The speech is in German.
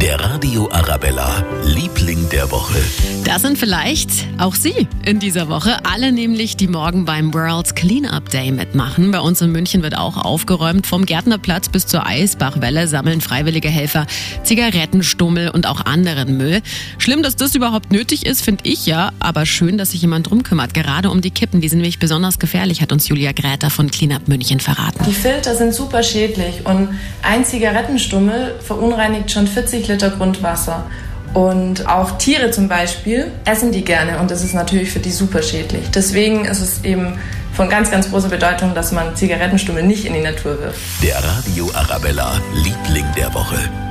Der Radio Arabella, Liebling der Woche. Das sind vielleicht auch Sie in dieser Woche. Alle nämlich, die morgen beim World's Cleanup Day mitmachen. Bei uns in München wird auch aufgeräumt. Vom Gärtnerplatz bis zur Eisbachwelle sammeln freiwillige Helfer Zigarettenstummel und auch anderen Müll. Schlimm, dass das überhaupt nötig ist, finde ich ja. Aber schön, dass sich jemand drum kümmert. Gerade um die Kippen. Die sind nämlich besonders gefährlich, hat uns Julia Gräter von Cleanup München verraten. Die Filter sind super schädlich und ein Zigarettenstummel verunreinigt schon 40 Liter Grundwasser. Und auch Tiere zum Beispiel essen die gerne und das ist natürlich für die super schädlich. Deswegen ist es eben von ganz, ganz großer Bedeutung, dass man Zigarettenstummel nicht in die Natur wirft. Der Radio Arabella, Liebling der Woche.